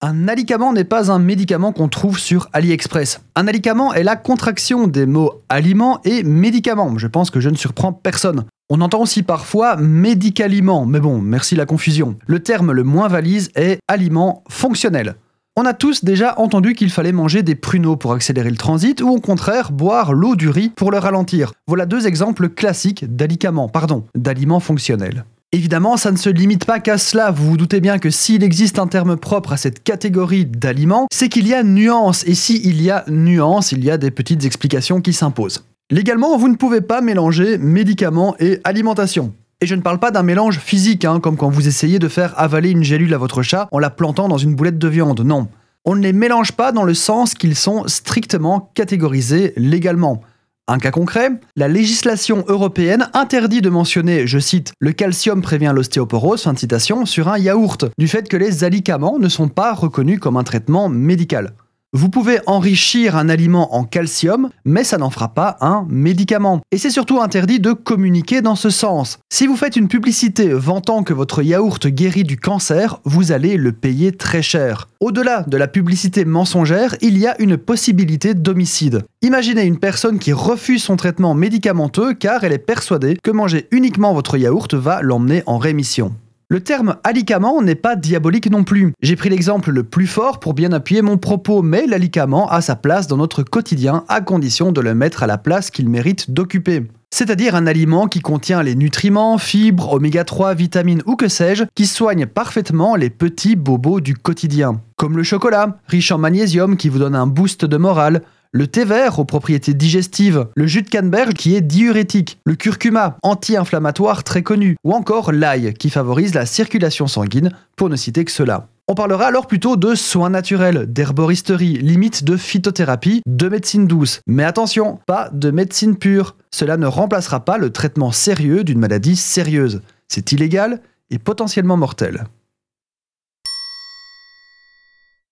Un alicament n'est pas un médicament qu'on trouve sur AliExpress. Un alicament est la contraction des mots aliment et médicament. Je pense que je ne surprends personne. On entend aussi parfois médicaliment, mais bon, merci la confusion. Le terme le moins valise est aliment fonctionnel. On a tous déjà entendu qu'il fallait manger des pruneaux pour accélérer le transit ou au contraire boire l'eau du riz pour le ralentir. Voilà deux exemples classiques d'alicaments, pardon, d'aliments fonctionnels. Évidemment, ça ne se limite pas qu'à cela. Vous vous doutez bien que s'il existe un terme propre à cette catégorie d'aliments, c'est qu'il y a nuance. Et s'il y a nuance, il y a des petites explications qui s'imposent. Légalement, vous ne pouvez pas mélanger médicaments et alimentation. Et je ne parle pas d'un mélange physique, hein, comme quand vous essayez de faire avaler une gélule à votre chat en la plantant dans une boulette de viande. Non. On ne les mélange pas dans le sens qu'ils sont strictement catégorisés légalement. Un cas concret, la législation européenne interdit de mentionner, je cite, le calcium prévient l'ostéoporose, fin de citation, sur un yaourt, du fait que les alicaments ne sont pas reconnus comme un traitement médical. Vous pouvez enrichir un aliment en calcium, mais ça n'en fera pas un médicament. Et c'est surtout interdit de communiquer dans ce sens. Si vous faites une publicité vantant que votre yaourt guérit du cancer, vous allez le payer très cher. Au-delà de la publicité mensongère, il y a une possibilité d'homicide. Imaginez une personne qui refuse son traitement médicamenteux car elle est persuadée que manger uniquement votre yaourt va l'emmener en rémission. Le terme alicament n'est pas diabolique non plus. J'ai pris l'exemple le plus fort pour bien appuyer mon propos, mais l'alicament a sa place dans notre quotidien à condition de le mettre à la place qu'il mérite d'occuper. C'est-à-dire un aliment qui contient les nutriments, fibres, oméga 3, vitamines ou que sais-je, qui soignent parfaitement les petits bobos du quotidien. Comme le chocolat, riche en magnésium qui vous donne un boost de morale, le thé vert aux propriétés digestives, le jus de canneberge qui est diurétique, le curcuma, anti-inflammatoire très connu, ou encore l'ail qui favorise la circulation sanguine, pour ne citer que cela. On parlera alors plutôt de soins naturels, d'herboristerie, limite de phytothérapie, de médecine douce. Mais attention, pas de médecine pure. Cela ne remplacera pas le traitement sérieux d'une maladie sérieuse. C'est illégal et potentiellement mortel.